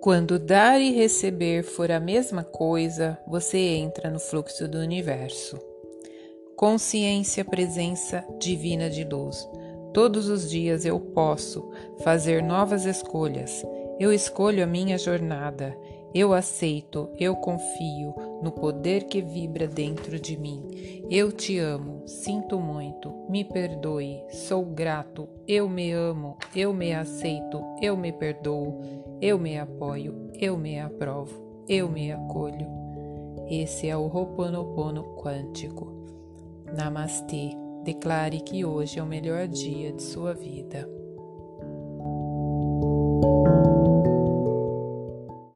Quando dar e receber for a mesma coisa, você entra no fluxo do universo. Consciência, presença divina de luz. Todos os dias eu posso fazer novas escolhas. Eu escolho a minha jornada. Eu aceito, eu confio no poder que vibra dentro de mim. Eu te amo, sinto muito, me perdoe, sou grato, eu me amo, eu me aceito, eu me perdoo, eu me apoio, eu me aprovo, eu me acolho. Esse é o Ho'oponopono quântico. Namastê. Declare que hoje é o melhor dia de sua vida.